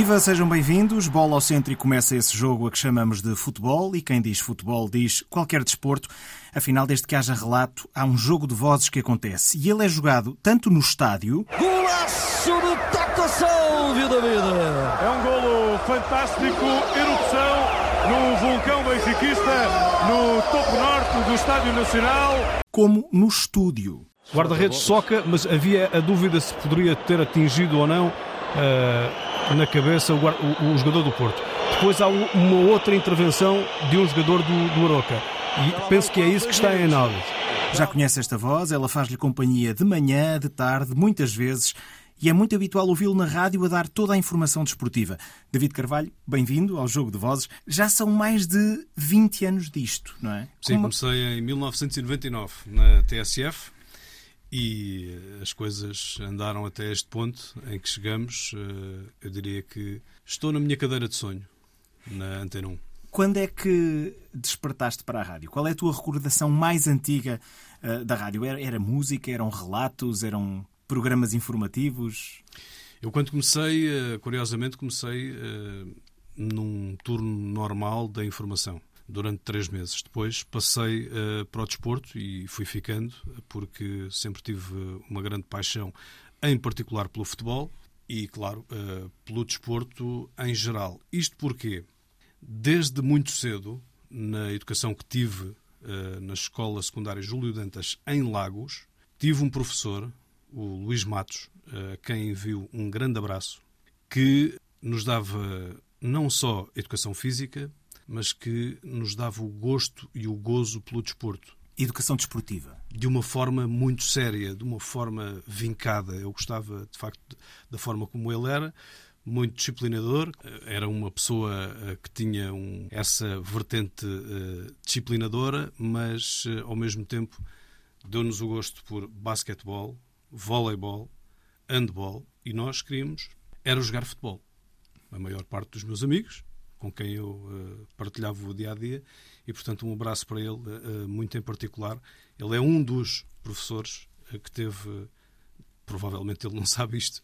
Viva, sejam bem-vindos. Bola ao centro e começa esse jogo a que chamamos de futebol. E quem diz futebol diz qualquer desporto. Afinal, desde que haja relato, há um jogo de vozes que acontece. E ele é jogado tanto no estádio. Golaço do Taco Salvio da vida! É um golo fantástico, erupção no vulcão benfiquista, no topo norte do Estádio Nacional. Como no estúdio. Guarda-redes soca, mas havia a dúvida se poderia ter atingido ou não. Uh na cabeça o, o, o jogador do Porto. Depois há uma outra intervenção de um jogador do, do Aroca. E penso que é isso que está em análise. Já conhece esta voz, ela faz-lhe companhia de manhã, de tarde, muitas vezes, e é muito habitual ouvi-lo na rádio a dar toda a informação desportiva. David Carvalho, bem-vindo ao Jogo de Vozes. Já são mais de 20 anos disto, não é? Sim, Como... comecei em 1999 na TSF e as coisas andaram até este ponto em que chegamos. Eh, eu diria que estou na minha cadeira de sonho, na Antena 1. Quando é que despertaste para a rádio? Qual é a tua recordação mais antiga uh, da rádio? Era, era, música, eram relatos, eram programas informativos? Eu, quando comecei, uh, curiosamente, comecei num turno normal da informação durante três meses. Depois passei uh, para o desporto e fui ficando, porque sempre tive uma grande paixão, em particular pelo futebol e, claro, uh, pelo desporto em geral. Isto porque, desde muito cedo, na educação que tive uh, na escola secundária Júlio Dantas, em Lagos, tive um professor, o Luís Matos, a quem envio um grande abraço, que nos dava não só educação física, mas que nos dava o gosto e o gozo pelo desporto. Educação desportiva. De uma forma muito séria, de uma forma vincada. Eu gostava, de facto, da forma como ele era muito disciplinador, era uma pessoa eh, que tinha um, essa vertente uh, disciplinadora, mas uh, ao mesmo tempo deu-nos o gosto por basquetebol, voleibol, handball e nós queríamos era jogar futebol. A maior parte dos meus amigos com quem eu uh, partilhava o dia a dia e, portanto, um abraço para ele, uh, muito em particular. Ele é um dos professores que teve, provavelmente ele não sabe isto,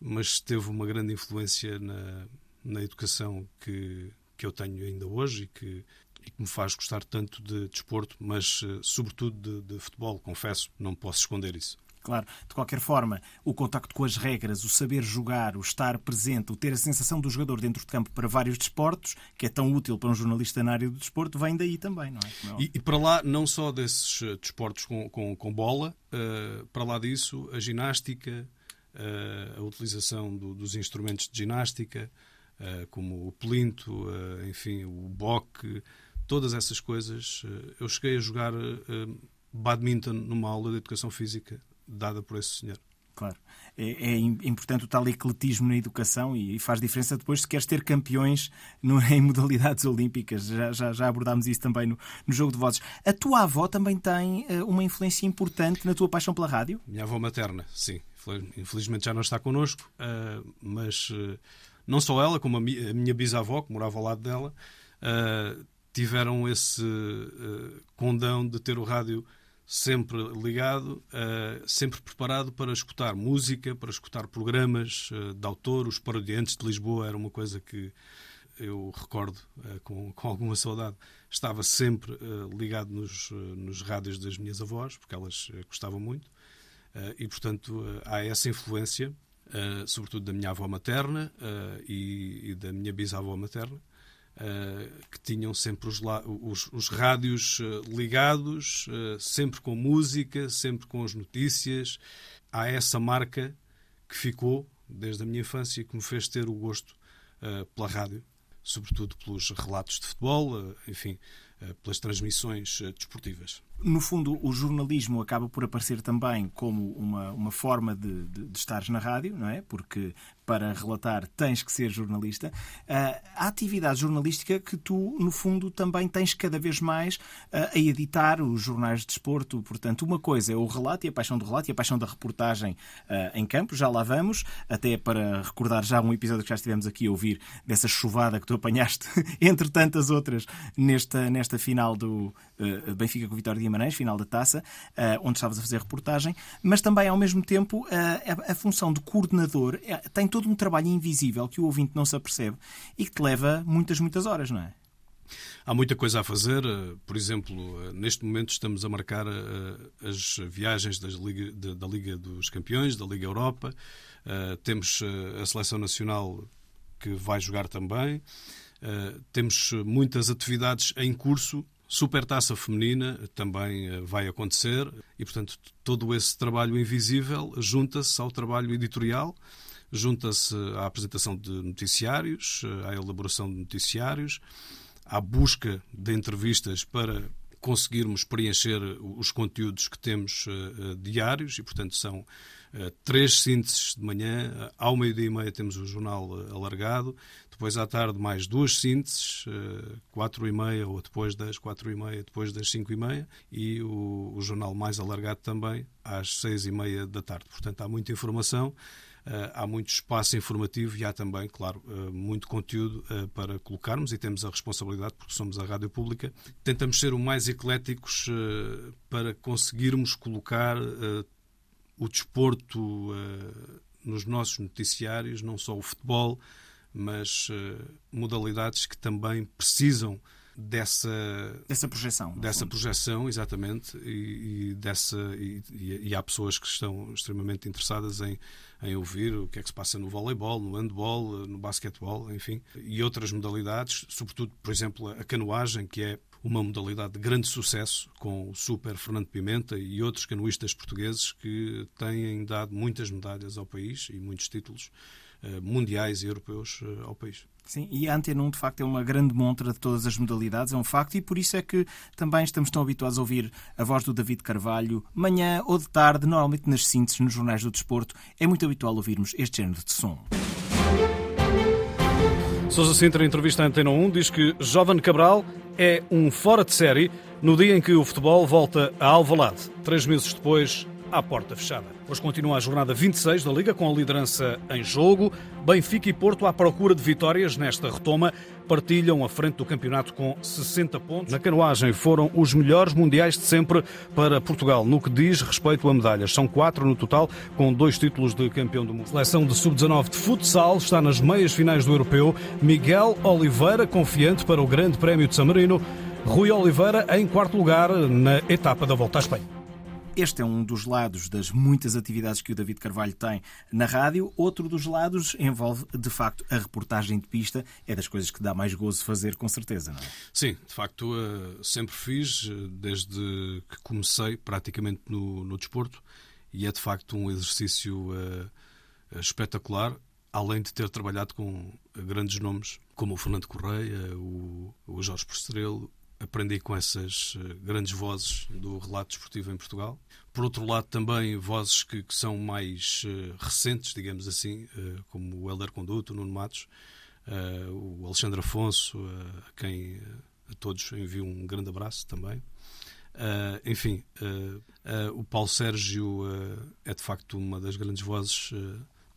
mas teve uma grande influência na, na educação que, que eu tenho ainda hoje e que, e que me faz gostar tanto de desporto, mas sobretudo de, de futebol, confesso, não posso esconder isso. Claro, de qualquer forma, o contacto com as regras, o saber jogar, o estar presente, o ter a sensação do jogador dentro de campo para vários desportos, que é tão útil para um jornalista na área do desporto, vem daí também, não é? é e, e, para lá, não só desses eh, desportos com, com, com bola, uh, para lá disso, a ginástica, uh, a utilização do, dos instrumentos de ginástica, uh, como o plinto, enfim, o boque, todas essas coisas. eu cheguei a jogar badminton numa aula de educação física dada por esse senhor. Claro. É, é, importante o tal ecletismo na educação e faz diferença depois se queres ter campeões no, em modalidades olímpicas. Já, já, já abordámos isso também no, no, jogo de vozes. A tua avó também tem uh, uma influência importante na tua paixão pela rádio? Minha avó materna, sim. Infelizmente já não está connosco, uh, mas uh, não só ela, como a, mi, a, minha bisavó, que morava ao lado dela, tiveram esse condão de ter o rádio sempre ligado, uh, sempre preparado para escutar música, para escutar programas uh, de autor. Os Parodiantes de Lisboa era uma coisa que eu recordo uh, com, com alguma saudade. Estava sempre ligado nos, nos rádios das minhas avós, porque elas gostavam muito. e, portanto, há essa influência, sobretudo da minha avó materna e, e da minha bisavó materna. Uh, que tinham sempre os, os, os rádios uh, ligados, uh, sempre com música, sempre com as notícias. Há essa marca que ficou desde a minha infância que me fez ter o gosto pela rádio, sobretudo pelos relatos de futebol, enfim, pelas transmissões desportivas no fundo, o jornalismo acaba por aparecer também como uma, uma forma de, de, de estares na rádio, não é? Porque para relatar tens que ser jornalista. Uh, a atividade jornalística que tu, no fundo, também tens cada vez mais uh, a editar os jornais de desporto. Portanto, uma coisa é o relato e a paixão do relato e a paixão da reportagem uh, em campo, já lá vamos, até para recordar já um episódio que já estivemos aqui a ouvir dessa chuvada que tu apanhaste, entre tantas outras, nesta, nesta final do Benfica com Vitória Guimarães, final da taça, onde estavas a fazer reportagem, mas também, ao mesmo tempo, a, a função de coordenador tem todo um trabalho invisível que o ouvinte não se apercebe e que te leva muitas, muitas horas, não é? Há muita coisa a fazer. Por exemplo, neste momento estamos a marcar as viagens Liga, da Liga dos Campeões, da Liga Europa. Temos a seleção nacional que vai jogar também. Temos muitas atividades em curso. Supertaça feminina também vai acontecer e, portanto, todo esse trabalho invisível junta-se ao trabalho editorial, junta-se à apresentação de noticiários, à elaboração de noticiários, à busca de entrevistas para conseguirmos preencher os conteúdos que temos uh, diários e, portanto, são três sínteses de manhã. Ao meio-dia e meia temos o jornal alargado. Depois, à tarde, mais duas sínteses, quatro e meia ou depois das quatro e meia, depois das cinco e meia. E o, o jornal mais alargado também, às seis e meia da tarde. Portanto, há muita informação. Eh, há muito espaço informativo e há também, claro, eh, muito conteúdo eh, para colocarmos e temos a responsabilidade, porque somos a rádio pública, tentamos ser o mais ecléticos para conseguirmos colocar o desporto nos nossos noticiários, não só o futebol, mas modalidades que também precisam dessa dessa projeção dessa fundo. projeção exatamente e, e dessa e, e, há pessoas que estão extremamente interessadas em, em ouvir o que é que se passa no voleibol no handball no basquetebol enfim e outras modalidades sobretudo por exemplo a canoagem que é uma modalidade de grande sucesso com o super Fernando Pimenta e outros canoístas portugueses que têm dado muitas medalhas ao país e muitos títulos eh, mundiais e europeus eh, ao país. Sim, e a Antena 1 de facto é uma grande montra de todas as modalidades, é um facto, e por isso é que também estamos tão habituados a ouvir a voz do David Carvalho, manhã ou de tarde, normalmente nas sínteses, nos jornais do desporto, é muito habitual ouvirmos este género de som. Sousa Sintra, em entrevista à Antena 1, diz que Jovem Cabral é um fora de série no dia em que o futebol volta a Alvalade. Três meses depois, à porta fechada. Hoje continua a jornada 26 da Liga com a liderança em jogo. Benfica e Porto à procura de vitórias nesta retoma partilham a frente do campeonato com 60 pontos. Na canoagem foram os melhores mundiais de sempre para Portugal no que diz respeito a medalhas. São quatro no total, com dois títulos de campeão do mundo. A seleção de sub-19 de futsal está nas meias finais do europeu. Miguel Oliveira confiante para o Grande Prémio de San Marino. Rui Oliveira em quarto lugar na etapa da Volta à Espanha. Este é um dos lados das muitas atividades que o David Carvalho tem na rádio. Outro dos lados envolve, de facto, a reportagem de pista. É das coisas que dá mais gozo fazer, com certeza, não é? Sim, de facto, eh, sempre fiz, eh, desde que comecei praticamente no, no desporto, e é de facto um exercício uh, espetacular, além de ter trabalhado com grandes nomes como o Fernando Correia, o, o Jorge Postrelo, aprendi com essas eh, grandes vozes do relato desportivo em Portugal. Por outro lado, também vozes que, que são mais uh, recentes, digamos assim, uh, como o Helder Conduto, o Nuno Matos, o Alexandre Afonso, a quem a todos envio um grande abraço também. enfim, o Paulo Sérgio é de facto uma das grandes vozes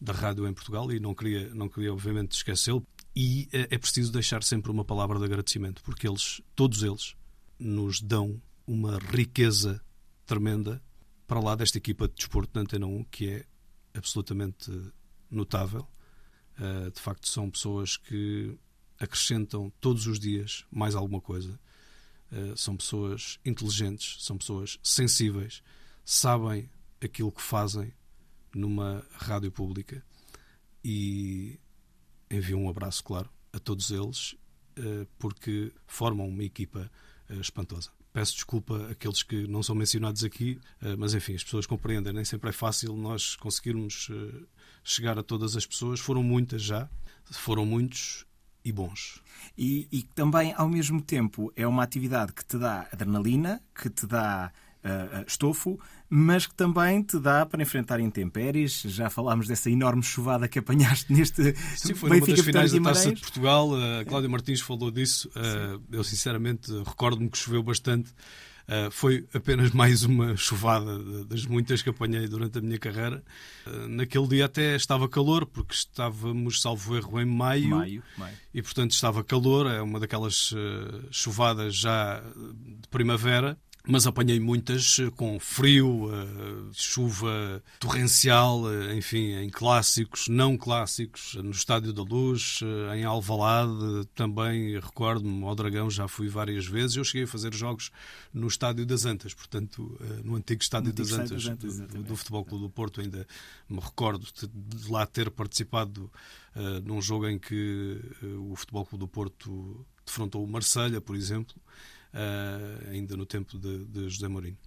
da rádio em Portugal e não queria, não queria obviamente esquecê-lo. E é preciso deixar sempre uma palavra de agradecimento, porque eles, todos eles, nos dão uma riqueza tremenda para lá desta equipa de desporto da Antena 1, que é absolutamente notável. Eh, de facto, são pessoas que acrescentam todos os dias mais alguma coisa. Eh, são pessoas inteligentes, são pessoas sensíveis, sabem aquilo que fazem numa rádio pública e envio um abraço, claro, a todos eles, eh, porque formam uma equipa eh, espantosa. Peço desculpa àqueles que não são mencionados aqui, eh, mas enfim, as pessoas compreendem, nem sempre é fácil nós conseguirmos chegar a todas as pessoas. Foram muitas já, foram muitos e bons. E, e também, ao mesmo tempo, é uma atividade que te dá adrenalina, que te dá uh, estofo, mas que também te dá para enfrentar intempéries. Já falámos dessa enorme chuvada que apanhaste neste Sim, foi Benfica, numa das finais da Taça de Portugal. A Cláudia Martins falou disso. Uh, eu, sinceramente, recordo-me que choveu bastante. Uh, foi apenas mais uma chuvada das muitas que apanhei durante a minha carreira. Uh, naquele dia até estava calor, porque estávamos, salvo erro, em maio, maio, maio. e portanto estava calor. É uma daquelas uh, chuvadas já de primavera mas apanhei muitas eh, com frio, uh, chuva torrencial, uh, enfim, em clássicos, não clássicos, no Estádio da Luz, em Alvalade, também recordo-me, ao Dragão já fui várias vezes, eu cheguei a fazer jogos no Estádio das Antas, portanto, no antigo Estádio, no antigo das, Antas, das Antas, do, do, Futebol Clube do Porto, ainda me recordo de lá ter participado num jogo em que o Futebol Clube do Porto defrontou o Marselha, por exemplo, ainda no tempo de, de José Mourinho.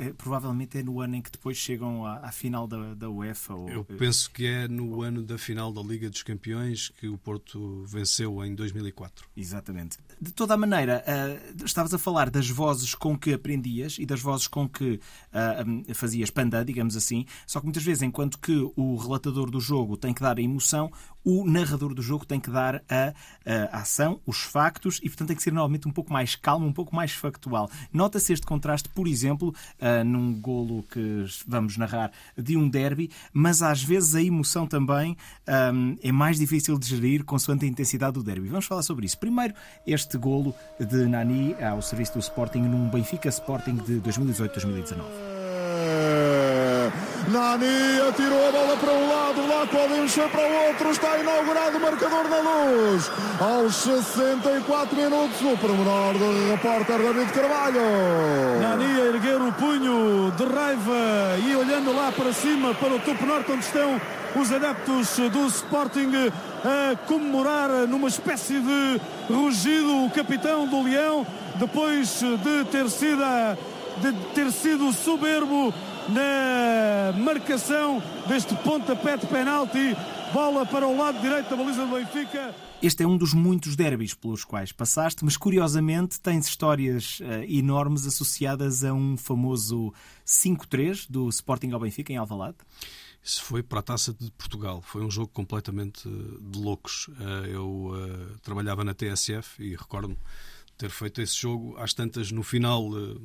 É, provavelmente é no ano em que depois chegam à, à final da, da UEFA. Ou... Eu penso que é no ano da final da Liga dos Campeões que o Porto venceu em 2004. Exatamente. De toda a maneira, uh, estavas a falar das vozes com que aprendias e das vozes com que uh, fazias panda, digamos assim, só que muitas vezes, enquanto que o relatador do jogo tem que dar a emoção, o narrador do jogo tem que dar a, a, ação, os factos e, portanto, tem que ser normalmente um pouco mais calmo, um pouco mais factual. Nota-se este contraste, por exemplo, uh, num golo que vamos narrar de um derby, mas às vezes a emoção também um, é mais difícil de gerir consoante a intensidade do derby. Vamos falar sobre isso. Primeiro, este golo de Nani ao serviço do Sporting num Benfica Sporting de 2018-2019. Nani atirou a bola para um lado, lá pode encher para o outro. Está inaugurado o marcador da luz. Aos 64 minutos, o pormenor do repórter David Carvalho. Nani a erguer o punho de raiva e olhando lá para cima, para o topo norte, onde estão os adeptos do Sporting a comemorar numa espécie de rugido o capitão do Leão, depois de ter sido, de ter sido soberbo na marcação deste pontapé de penalti. Bola para o lado direito da baliza do Benfica. Este é um dos muitos derbys pelos quais passaste, mas curiosamente tens histórias uh, enormes associadas a um famoso 5-3 do Sporting ao Benfica em Alvalade. Isso foi para a Taça de Portugal. Foi um jogo completamente eh, de loucos. Eh, eu uh, trabalhava na TSF e recordo-me ter feito esse jogo às tantas no final, uh,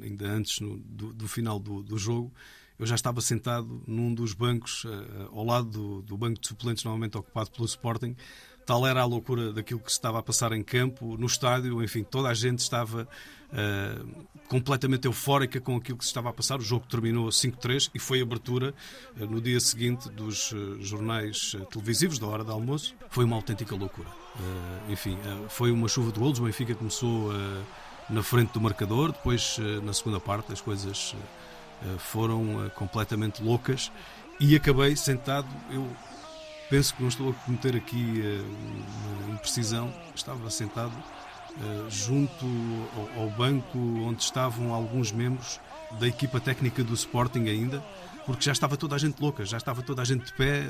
ainda antes no, do, do, final do, do, jogo, eu já estava sentado num dos bancos, uh, ao lado do, do, banco de suplentes, normalmente ocupado pelo Sporting. Tal era a loucura daquilo que se estava a passar em campo, no estádio, enfim, toda a gente estava uh, completamente eufórica com aquilo que se estava a passar. O jogo terminou 5-3 e foi abertura uh, no dia seguinte dos jornais televisivos da hora de almoço. Foi uma autêntica loucura. enfim, foi uma chuva de golos. O Benfica começou na frente do marcador. Depois, eh, na segunda parte, as coisas eh, eh, foram completamente loucas e acabei sentado. Eu penso que não estou a cometer aqui uma imprecisão. Estava sentado junto ao banco onde estavam alguns membros da equipa técnica do Sporting ainda porque já estava toda a gente louca, já estava toda a gente de pé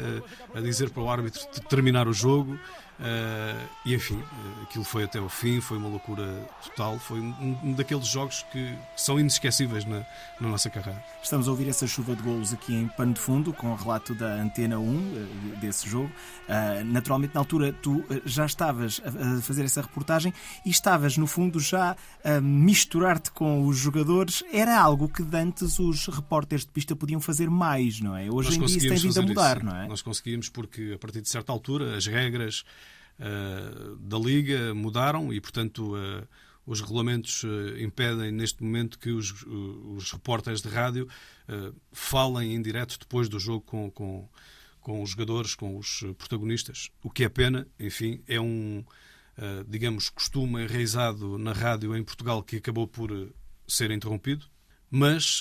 a dizer para o árbitro terminar o jogo Uh, e enfim, uh, aquilo foi até o fim, foi uma loucura total. Foi um, um daqueles jogos que são inesquecíveis na, na, nossa carreira. Estamos a ouvir essa chuva de golos aqui em pano de fundo, com o relato da Antena 1 uh, eh, desse jogo. naturalmente, na altura, tu já estavas a, fazer essa reportagem e estavas, no fundo, já a misturar-te com os jogadores. Era algo que antes os repórteres de pista podiam fazer mais, não é? Hoje Nós em dia isso tem vindo a mudar, isso. não é? Nós conseguimos porque, a partir de certa altura, as regras uh, da Liga mudaram e, portanto, uh, os regulamentos uh, impedem neste momento que os, os repórteres de rádio falem em direto depois do jogo com, com, com os jogadores, com os protagonistas. O que é pena, enfim, é um, digamos, costume enraizado na rádio em Portugal que acabou por ser interrompido, mas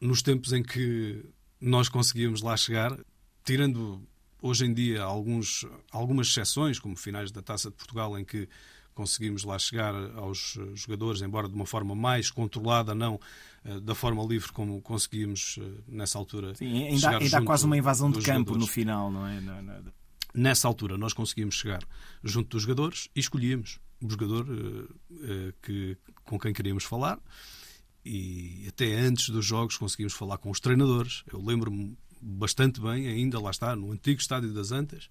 nos tempos em que nós conseguíamos lá chegar, tirando hoje em dia alguns, algumas exceções, como finais da Taça de Portugal, em que conseguimos lá chegar aos jogadores, embora de uma forma mais controlada, não uh, da forma livre como conseguimos uh, nessa altura. Sim, ainda, ainda há quase uma invasão de campo jogadores. no final, não é? Não, não... Nessa altura nós conseguimos chegar junto dos jogadores e escolhíamos o jogador que, com quem queríamos falar e até antes dos jogos conseguimos falar com os treinadores. Eu lembro-me bastante bem, ainda lá está, no antigo Estádio das Antas,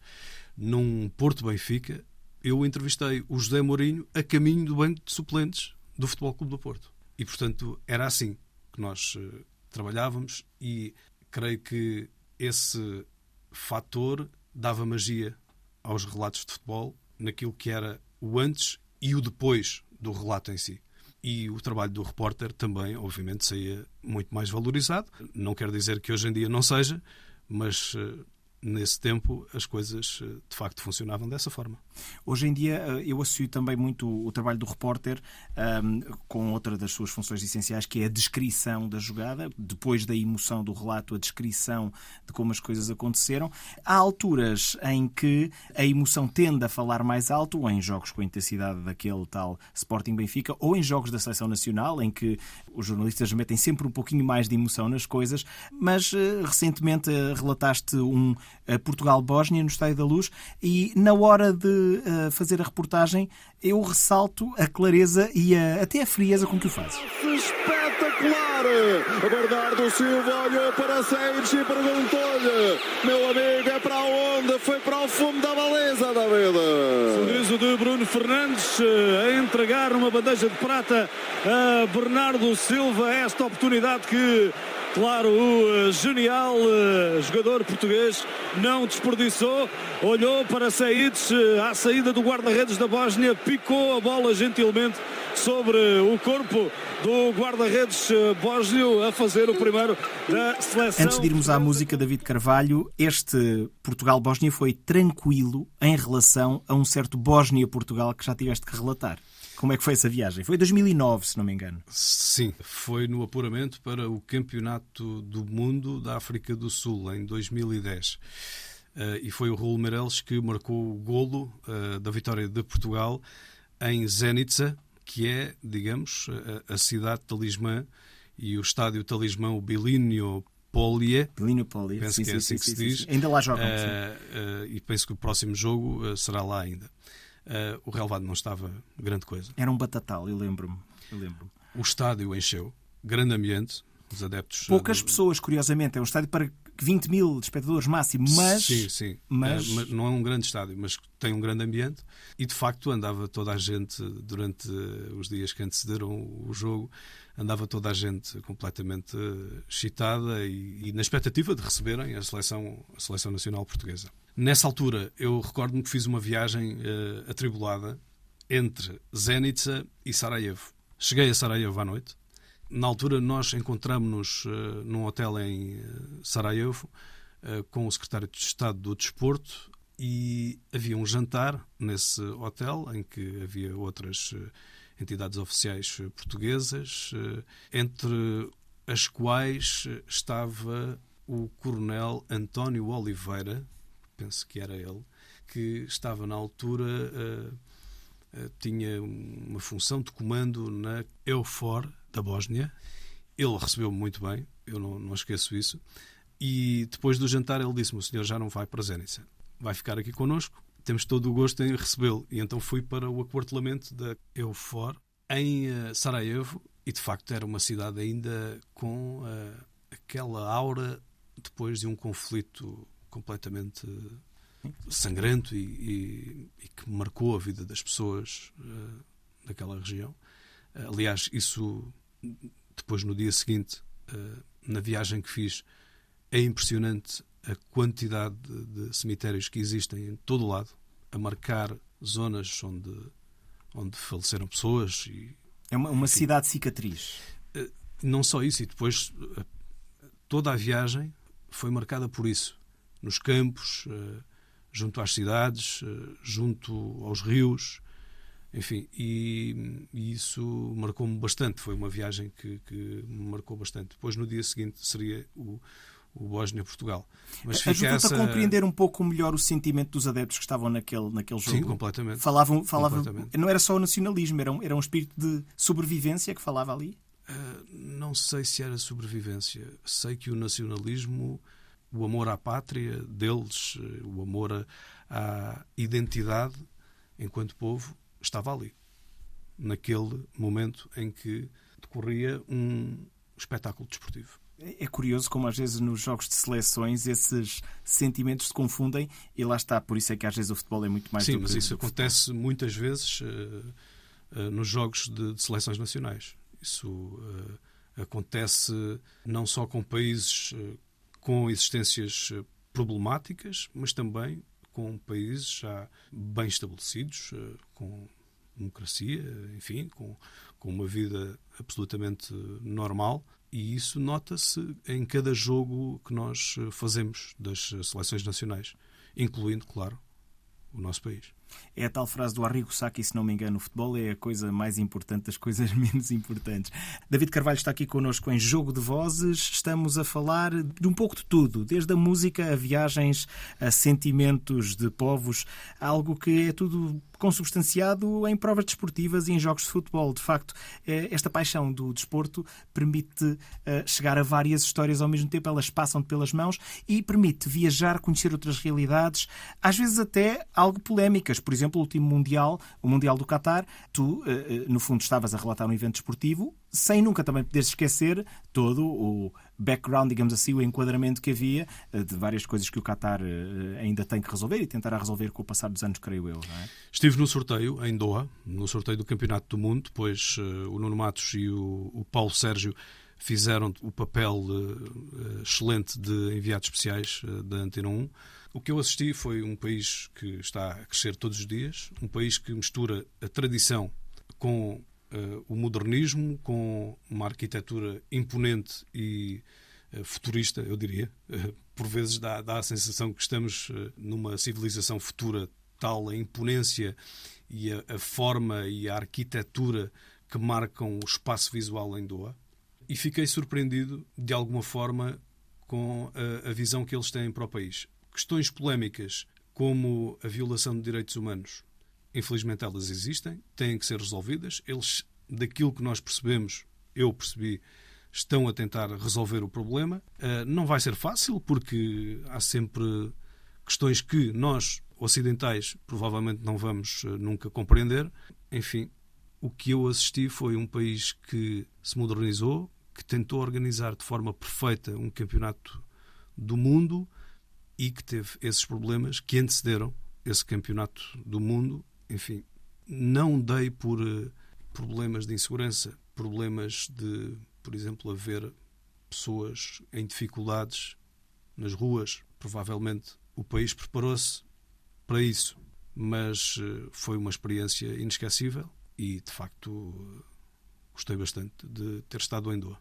num Porto Benfica, eu entrevistei o José Mourinho a caminho do banco de suplentes do Futebol Clube do Porto. E, portanto, era assim que nós uh, trabalhávamos e creio que esse fator dava magia aos relatos de futebol naquilo que era o antes e o depois do relato em si. E o trabalho do repórter também, obviamente, saía muito mais valorizado. Não quer dizer que hoje em dia não seja, mas uh, nesse tempo as coisas eh, de facto funcionavam dessa forma. Hoje em dia eh, eu associo também muito o trabalho do repórter um, com outra das suas funções essenciais, que é a descrição da jogada, depois da emoção do relato, a descrição de como as coisas aconteceram. Há alturas em que a emoção tende a falar mais alto, em jogos com a intensidade daquele tal Sporting Benfica, ou em jogos da Seleção Nacional, em que os jornalistas metem sempre um pouquinho mais de emoção nas coisas, mas uh, recentemente uh, relataste um Portugal-Bósnia no Estádio da Luz e na hora de uh, fazer a reportagem eu ressalto a clareza e a, até a frieza com que o fazes. Bernardo Silva olhou para Seixas e perguntou-lhe: Meu amigo, é para onde? Foi para o fundo da baliza, David. Sorriso de Bruno Fernandes eh, a entregar uma bandeja de prata a Bernardo Silva esta oportunidade que Claro, o uh, genial uh, jogador português não desperdiçou, olhou para Saides à saída do guarda-redes da Bósnia, picou a bola gentilmente sobre o corpo do guarda-redes bósnio a fazer o primeiro da seleção. Antes de irmos à música, David Carvalho, este Portugal-Bósnia foi tranquilo em relação a um certo Bósnia-Portugal que já tiveste que relatar. Como é que foi essa viagem? Foi em 2009, se não me engano. Sim, foi no apuramento para o Campeonato do Mundo da África do Sul, em 2010. Uh, eh, e foi o Raul Meireles que marcou o golo uh, da vitória de Portugal em Zenica, que é, digamos, a, a cidade talismã e o estádio talismã, o Bilinho Polie. Bilinho Polie, penso sim, que é assim sim, que se sim, diz. Ainda lá jogam. Uh, e penso que o próximo jogo será lá ainda uh, o relevado não estava grande coisa. Era um batatal, eu lembro-me. Lembro o estádio encheu, grande ambiente, os adeptos. Poucas do... pessoas, curiosamente, é um estádio para 20 mil espectadores máximo, mas. Sim, sim. Mas... É, não é um grande estádio, mas tem um grande ambiente e de facto andava toda a gente durante os dias que antecederam o jogo, andava toda a gente completamente excitada e, e na expectativa de receberem a seleção, a seleção nacional portuguesa. Nessa altura, eu recordo-me que fiz uma viagem uh, atribulada entre Zenica e Sarajevo. Cheguei a Sarajevo à noite. Na altura, nós encontramos-nos uh, num hotel em uh, Sarajevo uh, com o secretário de Estado do Desporto e havia um jantar nesse hotel em que havia outras entidades oficiais portuguesas, entre as quais estava o coronel António Oliveira, penso que era ele, que estava na altura, tinha uma função de comando na EUFOR da Bósnia. Ele recebeu-me muito bem, eu não, não esqueço isso. E depois do jantar ele disse-me: O senhor já não vai para Zenica, vai ficar aqui connosco, temos todo o gosto em recebê-lo. E então fui para o aquartelamento da EUFOR em uh, Sarajevo e de facto era uma cidade ainda com uh, aquela aura depois de um conflito completamente sangrento e, e, e, que marcou a vida das pessoas uh, daquela região. Uh, aliás, isso depois no dia seguinte, uh, na viagem que fiz, é impressionante a quantidade de, de, cemitérios que existem em todo o lado, a marcar zonas onde, onde faleceram pessoas. E, é uma, uma cidade cicatriz. Não só isso, e depois toda a viagem foi marcada por isso nos campos, eh, junto às cidades, eh, junto aos rios, enfim, e, e isso marcou-me bastante. Foi uma viagem que, que, me marcou bastante. Depois, no dia seguinte, seria o, o Bósnia-Portugal. Mas Ajuda-te essa... a compreender um pouco melhor o sentimento dos adeptos que estavam naquele, naquele jogo? Sim, completamente. Falavam, falavam, completamente. Não era só o nacionalismo, era um, era um espírito de sobrevivência que falava ali? Uh, não sei se era sobrevivência. Sei que o nacionalismo o amor à pátria deles, eh, o amor à identidade enquanto povo, estava ali, naquele momento em que decorria um espetáculo desportivo. É curioso como às vezes nos jogos de seleções esses sentimentos se confundem e lá está, por isso é que às vezes o futebol é muito mais Sim, mas isso acontece muitas vezes uh, uh, nos jogos de, de, seleções nacionais. Isso uh, acontece não só com países com existências problemáticas, mas também com países já bem estabelecidos, eh, com democracia, enfim, com, com uma vida absolutamente normal. E isso nota-se em cada jogo que nós fazemos das seleções nacionais, incluindo, claro, o nosso país. É a tal frase do Arrigo Sacchi, se não me engano, o futebol é a coisa mais importante das coisas menos importantes. David Carvalho está aqui connosco em Jogo de Vozes. Estamos a falar de um pouco de tudo, desde a música a viagens, a sentimentos de povos, algo que é tudo consubstanciado em provas desportivas e em jogos de futebol. De facto, eh, esta paixão do desporto permite eh, chegar a várias histórias ao mesmo tempo, elas passam pelas mãos e permite viajar, conhecer outras realidades, às vezes até algo polémicas. Por exemplo, o último Mundial, o Mundial do Qatar, tu, eh, no fundo, estavas a relatar um evento desportivo, sem nunca também poderes esquecer todo o background, digamos assim, o enquadramento que havia eh, de várias coisas que o Qatar eh, ainda tem que resolver e tentará resolver com o passar dos anos, creio eu. É? Estive no sorteio em Doha, no sorteio do Campeonato do Mundo, depois uh, o Nuno Matos e o, Paulo Sérgio fizeram o papel excelente de enviados especiais da Antena 1. O que eu assisti foi um país que está a crescer todos os dias, um país que mistura a tradição com uh, o modernismo com uma arquitetura imponente e uh, futurista, eu diria. Uh, por vezes dá, dá, a sensação que estamos numa civilização futura, tal a imponência e a, a, forma e a arquitetura que marcam o espaço visual em Doha. E fiquei surpreendido, de alguma forma, com a, a visão que eles têm para o país. Questões polémicas como a violação de direitos humanos Infelizmente elas existem, têm que ser resolvidas. Eles, daquilo que nós percebemos, eu percebi, estão a tentar resolver o problema. Uh, não vai ser fácil, porque há sempre questões que nós, ocidentais, provavelmente não vamos uh, nunca compreender. Enfim, o que eu assisti foi um país que se modernizou, que tentou organizar de forma perfeita um campeonato do mundo e que teve esses problemas que antecederam esse campeonato do mundo enfim, não dei por eh, problemas de insegurança, problemas de, por exemplo, haver pessoas em dificuldades nas ruas. Provavelmente o país preparou-se para isso, mas eh, foi uma experiência inesquecível e, de facto, gostei bastante de ter estado em Doha.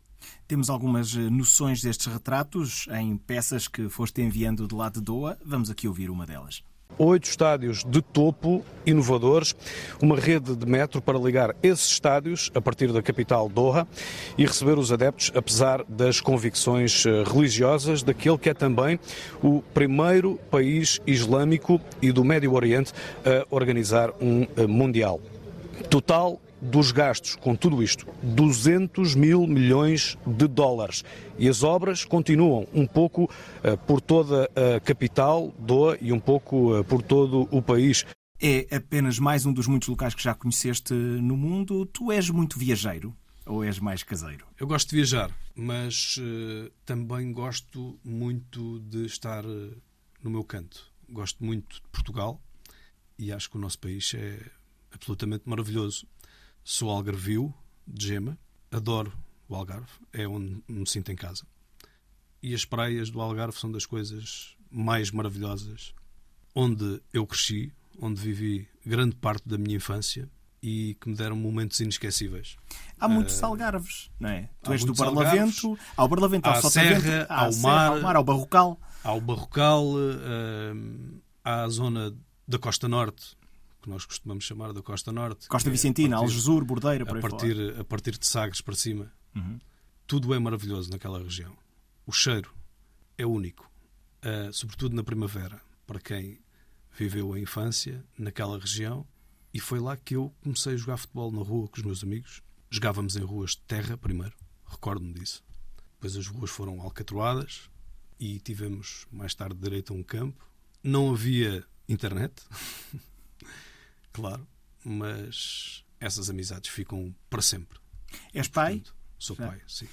Temos algumas eh, noções destes retratos em peças que foste enviando de lá de Doha. Vamos aqui ouvir uma delas oito estádios de topo inovadores, uma rede de metro para ligar esses estádios a partir da capital Doha e receber os adeptos, apesar das convicções eh, religiosas, daquele que é também o primeiro país islâmico e do Médio Oriente a organizar um eh, Mundial. Total dos gastos com tudo isto, 200 mil milhões de dólares. E as obras continuam um pouco uh, por toda a capital, Doha, e um pouco uh, por todo o país. É apenas mais um dos muitos locais que já conheceste no mundo. Tu és muito viajeiro ou és mais caseiro? Eu gosto de viajar, mas uh, também gosto muito de estar no meu canto. Gosto muito de Portugal e acho que o nosso país é absolutamente maravilhoso. Sou algarvio, de gema, adoro o Algarve, é onde me sinto em casa. E as praias do Algarve são das coisas mais maravilhosas, onde eu cresci, onde vivi grande parte da minha infância e que me deram momentos inesquecíveis. Há muitos uh, algarves, não é? Tu és do Barlavento, há o Barlavento, há o Serra, há, o mar, ao mar, ao Barrocal. Há o Barrocal, uh, há a zona da Costa Norte, que nós costumamos chamar da Costa Norte. Costa é Vicentina, é Algesur, Bordeira, a partir, fora. a partir de Sagres para cima. Uhum. Tudo é maravilhoso naquela região. O cheiro é único, uh, sobretudo na primavera, para quem viveu a infância naquela região. E foi lá que eu comecei a jogar futebol na rua com os meus amigos. Jogávamos em ruas de terra primeiro, recordo-me disso. Depois as ruas foram alcatroadas e tivemos mais tarde direito a um campo. Não havia internet. claro, mas essas amizades ficam para sempre. És pai? Portanto, sou Já. pai, sim.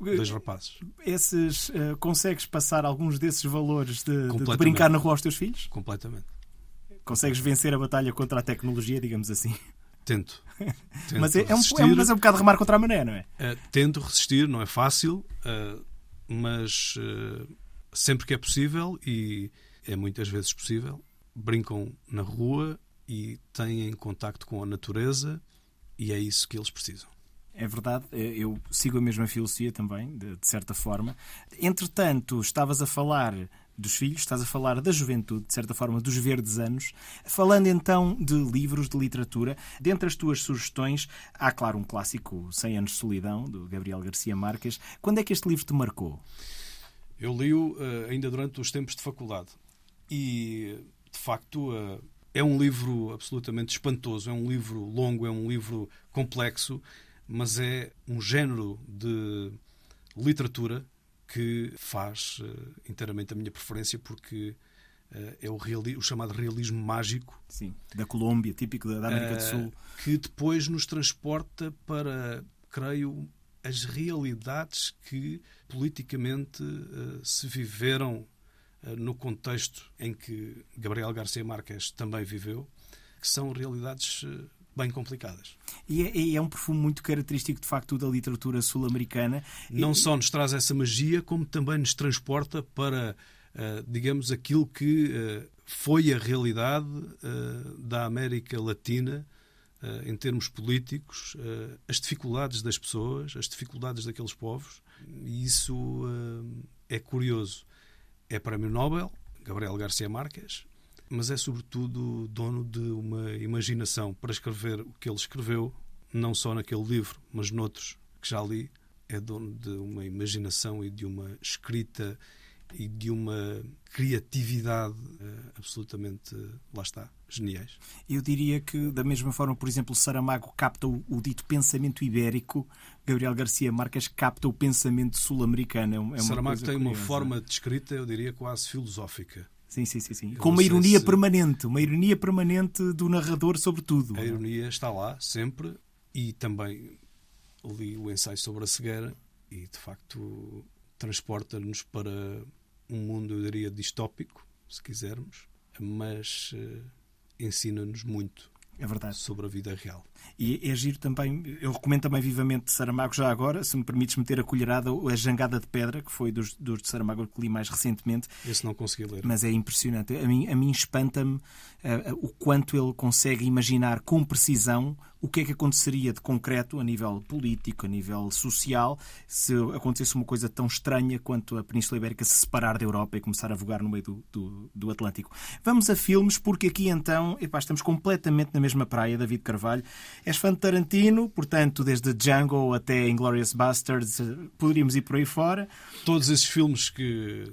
Dois rapazes. Esses, uh, consegues passar alguns desses valores de, de, brincar na rua aos teus filhos? Completamente. Consegues vencer a batalha contra a tecnologia, digamos assim? Tento. tento mas, é, é, um, é, um, mas é um bocado remar contra a maré, não é? Uh, tento resistir, não é fácil, uh, mas sempre que é possível, e é muitas vezes possível, brincam na rua e têm contacto com a natureza e é isso que eles precisam. É verdade, eu sigo a mesma filosofia também, de, de certa forma. Entretanto, estavas a falar dos filhos, estás a falar da juventude, de certa forma, dos verdes anos. Falando então de livros, de literatura, dentre as tuas sugestões, há, claro, um clássico, 100 anos de solidão, do Gabriel Garcia Marques. Quando é que este livro te marcou? Eu li-o uh, ainda durante os tempos de faculdade e, de facto, uh, é um livro absolutamente espantoso. É um livro longo, é um livro complexo, mas é um género de literatura que faz uh, inteiramente a minha preferência porque uh, é o, o, chamado realismo mágico. Sim, da Colômbia, típico da, América do Sul. Eh, que depois nos transporta para, creio, as realidades que politicamente uh, se viveram no contexto em que Gabriel Garcia Marques também viveu, que são realidades bem complicadas. E é, e é, um perfume muito característico, de facto, da literatura sul-americana. Não e... só nos traz essa magia, como também nos transporta para, uh, digamos, aquilo que uh, foi a realidade uh, da América Latina em termos políticos, as dificuldades das pessoas, as dificuldades daqueles povos. E isso é curioso. É Prémio Nobel, Gabriel Garcia Marques, mas é sobretudo dono de uma imaginação para escrever o que ele escreveu, não só naquele livro, mas noutros que já li. É dono de uma imaginação e de uma escrita e de uma criatividade uh, absolutamente, lá está, geniais. Eu diria que, da mesma forma, por exemplo, Saramago capta o, o dito pensamento ibérico, Gabriel Garcia Marques capta o pensamento sul-americano. É, é Saramago tem curiosa. uma forma de escrita, eu diria, quase filosófica. Sim, sim, sim. sim. Com uma ironia se... permanente, uma ironia permanente do narrador sobre tudo. A ironia está lá, sempre, e também li o ensaio sobre a cegueira e, de facto, transporta-nos para um mundo, eu diria, distópico, se quisermos, mas uh, ensina-nos muito é verdade. sobre a vida real. E é giro também, eu recomendo também vivamente Saramago já agora, se me permites meter a colherada, a Jangada de Pedra, que foi dos, dos de Saramago que li mais recentemente. Esse não consegui ler. Mas é impressionante. A mim, a mim espanta-me uh, o quanto ele consegue imaginar com precisão o que é que aconteceria de concreto a nível político, a nível social, se acontecesse uma coisa tão estranha quanto a Península Ibérica se separar da Europa e começar a vogar no meio do, do, do Atlântico. Vamos a filmes, porque aqui então epá, estamos completamente na mesma praia, David Carvalho. És fã de Tarantino, portanto, desde Django até Inglourious Basterds, poderíamos ir por aí fora. Todos esses filmes que,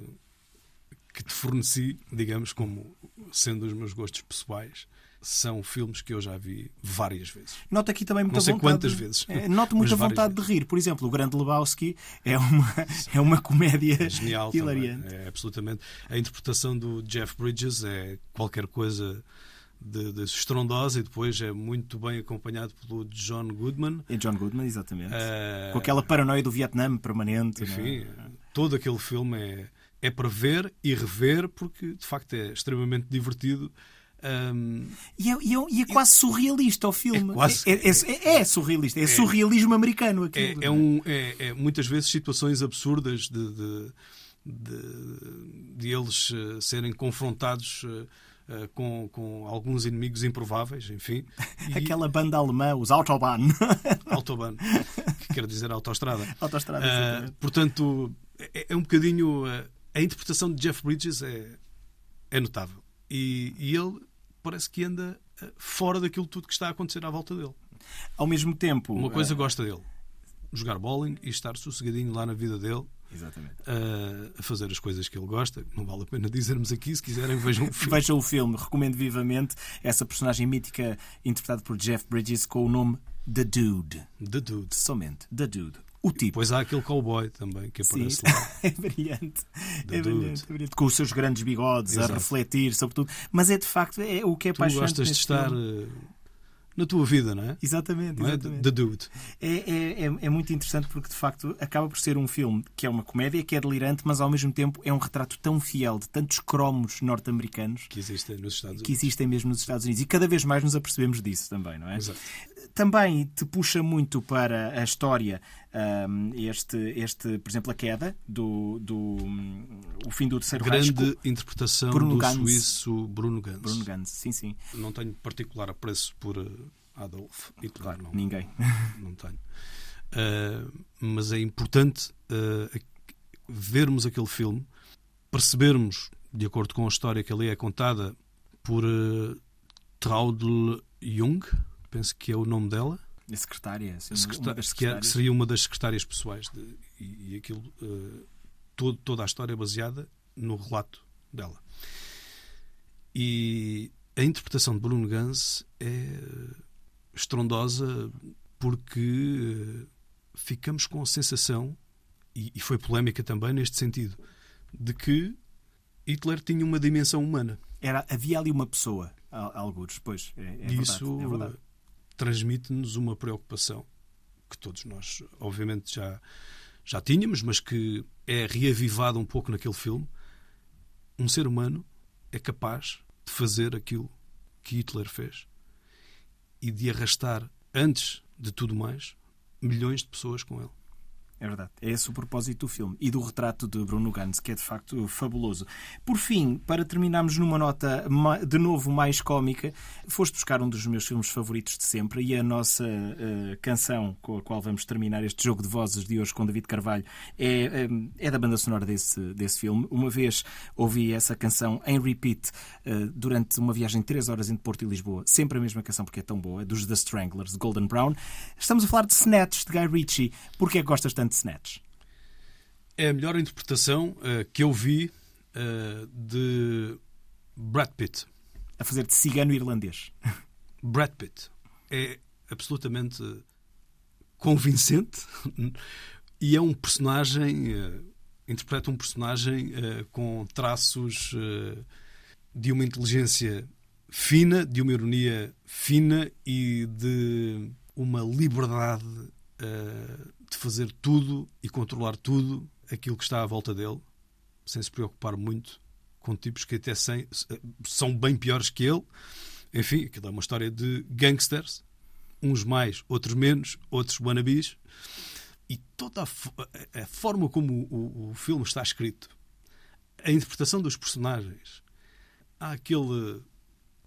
que te forneci, digamos, como sendo os meus gostos pessoais, são filmes que eu já vi várias vezes. Noto aqui também muita Não sei vontade, quantas vezes. É, noto muita vontade vezes. de rir. Por exemplo, o Grande Lebowski é uma, é uma comédia é genial hilariante. Também. É absolutamente. A interpretação do Jeff Bridges é qualquer coisa de, de estrondosa e depois é muito bem acompanhado pelo John Goodman. É John Goodman, exatamente. Uh... Com aquela paranoia do Vietnã permanente. Enfim, é? todo aquele filme é, é para ver e rever porque de facto é extremamente divertido. Um, e, é, e, é, e, é, quase surrealista o filme. É, quase, é, é, é surrealista, é, surrealismo americano aquilo. É, um, é, muitas vezes situações absurdas de, de, de, de eles uh, serem confrontados. Uh, Uh, com, com alguns inimigos improváveis, enfim. E... Aquela banda alemã, os Autobahn. Autobahn, que quer dizer autoestrada. Autoestrada, uh, Portanto, é, é, um bocadinho. Uh, a interpretação de Jeff Bridges é, é notável. E, e ele parece que anda eh, fora daquilo tudo que está a acontecer à volta dele. Ao mesmo tempo. Uma coisa gosta dele: jogar bowling e estar sossegadinho lá na vida dele. Exatamente. A fazer as coisas que ele gosta. Não vale a pena dizermos aqui. Se quiserem, vejam o filme. vejam o filme. Recomendo vivamente essa personagem mítica interpretada por Jeff Bridges com o nome The Dude. The Dude. Somente. The Dude o tipo. Pois há aquele cowboy também que aparece Sim. lá. é brilhante. É brilhante, é brilhante, Com os seus grandes bigodes Exato. a refletir sobre tudo. Mas é de facto é o que é tu gostas de estar filme. Na tua vida, não é? Exatamente. Não é? exatamente. The Dude. É, é, é, é, muito interessante porque de facto acaba por ser um filme que é uma comédia, que é delirante, mas ao mesmo tempo é um retrato tão fiel de tantos cromos norte-americanos que existem nos Estados Unidos. Que existem mesmo nos Estados Unidos. E cada vez mais nos apercebemos disso também, não é? Exato também te puxa muito para a história um, este, este, por exemplo, a queda do, do o fim do terceiro Grande Reich. interpretação Bruno do Ganz. suíço Bruno Ganz. Bruno Ganz, sim, sim. Não tenho particular apreço por eh, Adolf Hitler. Claro, não, ninguém. não tenho. Uh, mas é importante uh, vermos aquele filme, percebermos, de acordo com a história que ali é contada por uh, Traudl Jung, penso que é o nome dela, A secretária, sim, uma que é- secretárias. seria uma das secretárias pessoais de- e, e aquilo uh, todo- toda a história é baseada no relato dela e a interpretação de Bruno Ganz é estrondosa porque uh, ficamos com a sensação e, e foi polémica também neste sentido de que Hitler tinha uma dimensão humana Era, havia ali uma pessoa, al- algures, pois. É, é e verdade, isso é verdade. Transmite-nos uma preocupação que todos nós, obviamente, já, já tínhamos, mas que é reavivada um pouco naquele filme. Um ser humano é capaz de fazer aquilo que Hitler fez e de arrastar, antes de tudo mais, milhões de pessoas com ele. É verdade. É esse o propósito do filme e do retrato de Bruno Ganz, que é de facto fabuloso. Por fim, para terminarmos numa nota de novo mais cómica, foste buscar um dos meus filmes favoritos de sempre e a nossa eh, canção com a qual vamos terminar este jogo de vozes de hoje com David Carvalho é, eh, é da banda sonora desse, desse filme. Uma vez ouvi essa canção em repeat eh, durante uma viagem de 3 horas entre Porto e Lisboa, sempre a mesma canção porque é tão boa, dos The Stranglers, de Golden Brown. Estamos a falar de Snatch, de Guy Ritchie. Porquê é gostas tanto de Snatch? É a melhor interpretação uh, que eu vi uh, de Brad Pitt. a fazer de cigano irlandês. Brad Pitt é absolutamente convincente e é um personagem, eh, interpreta um personagem com traços de uma inteligência fina, de uma ironia fina e de uma liberdade eh, de fazer tudo e controlar tudo aquilo que está à volta dele, sem se preocupar muito com tipos que até sem- são bem piores que ele. Enfim, aquilo é uma história de gangsters, uns mais, outros menos, outros wannabes. E toda a, a- forma como o, o filme está escrito, a interpretação dos personagens, há aquele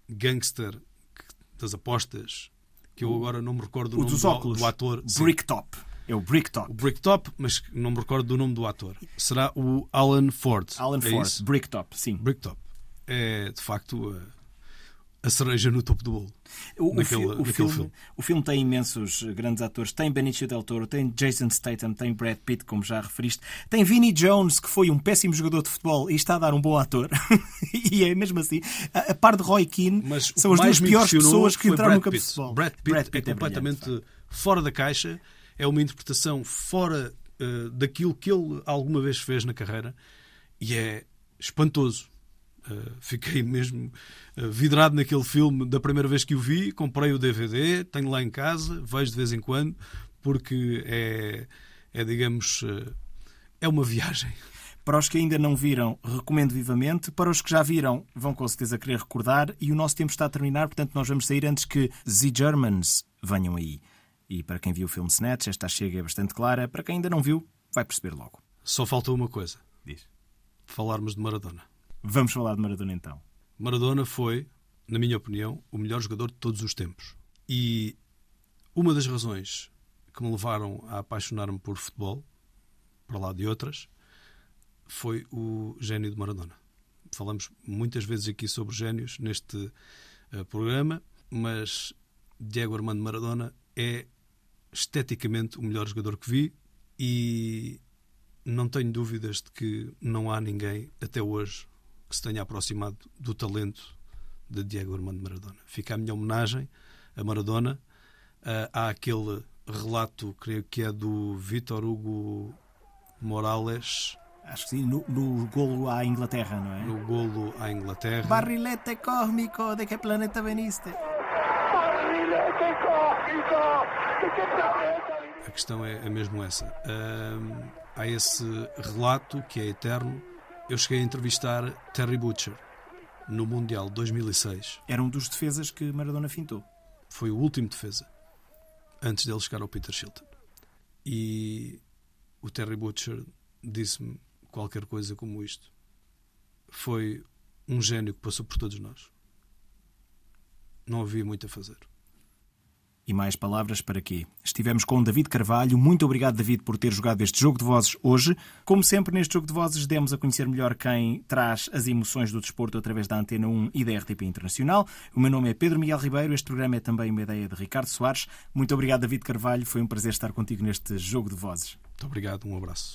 gangster que- das apostas, que eu agora não me recordo o, O nome dos do, óculos. do ator. Sim, Bricktop. É o Bricktop. o Bricktop, mas não me recordo do nome do ator. Será o Alan Ford. Alan é Ford. isso? Bricktop, sim. Bricktop. É, de facto, a, cereja no topo do bolo. O, naquele- o filme, filme. o filme tem imensos grandes atores. Tem Benicio Del Toro, tem Jason Statham, tem Brad Pitt, como já referiste. Tem Vinnie Jones, que foi um péssimo jogador de futebol e está a dar um bom ator. e é mesmo assim. A, a par de Roy Keane, Mas são as duas piores pessoas que entraram no Brad campo de Pitt. futebol. Brad Pitt é brilhante, completamente de facto. fora da caixa. É uma interpretação fora eh, daquilo que ele alguma vez fez na carreira e é espantoso. Eh, fiquei mesmo eh, vidrado naquele filme da primeira vez que o vi. Comprei o DVD, tenho lá em casa, vejo de vez em quando, porque é, é digamos, é uma viagem. Para os que ainda não viram, recomendo vivamente. Para os que já viram, vão com certeza querer recordar. E o nosso tempo está a terminar, portanto, nós vamos sair antes que The Germans venham aí. E para quem viu o filme Snatch, esta chega é bastante clara. Para quem ainda não viu, vai perceber logo. Só falta uma coisa: Diz. falarmos de Maradona. Vamos falar de Maradona então. Maradona foi, na minha opinião, o melhor jogador de todos os tempos. E uma das razões que me levaram a apaixonar-me por futebol, para lá de outras, foi o gênio de Maradona. Falamos muitas vezes aqui sobre gênios neste eh, programa, mas Diego Armando Maradona é esteticamente o melhor jogador que vi e não tenho dúvidas de que não há ninguém até hoje que se tenha aproximado do talento de Diego Armando Maradona. Fica a minha homenagem a Maradona. Ah, há aquele relato, creio que é do Vítor Hugo Morales, Acho que sim, no, no golo à Inglaterra, não é? no golo à Inglaterra. Barrilete cósmico, de que planeta veniste? A questão é, é mesmo essa. Há esse relato que é eterno. Eu cheguei a entrevistar Terry Butcher no Mundial 2006. Era um dos defesas que Maradona fintou. Foi o último defesa. antes dele chegar ao Peter Shilton. E o Terry Butcher disse-me qualquer coisa como isto. Foi um gênio que passou por todos nós. Não havia muito a fazer. E mais palavras para quê? Estivemos com David Carvalho. Muito obrigado, David, por ter jogado este jogo de vozes hoje. Como sempre, neste jogo de vozes, demos a conhecer melhor quem traz as emoções do desporto através da Antena 1 e da RTP Internacional. O meu nome é Pedro Miguel Ribeiro. Este programa é também uma ideia de Ricardo Soares. Muito obrigado, David Carvalho. Foi um prazer estar contigo neste jogo de vozes. Muito obrigado. Um abraço.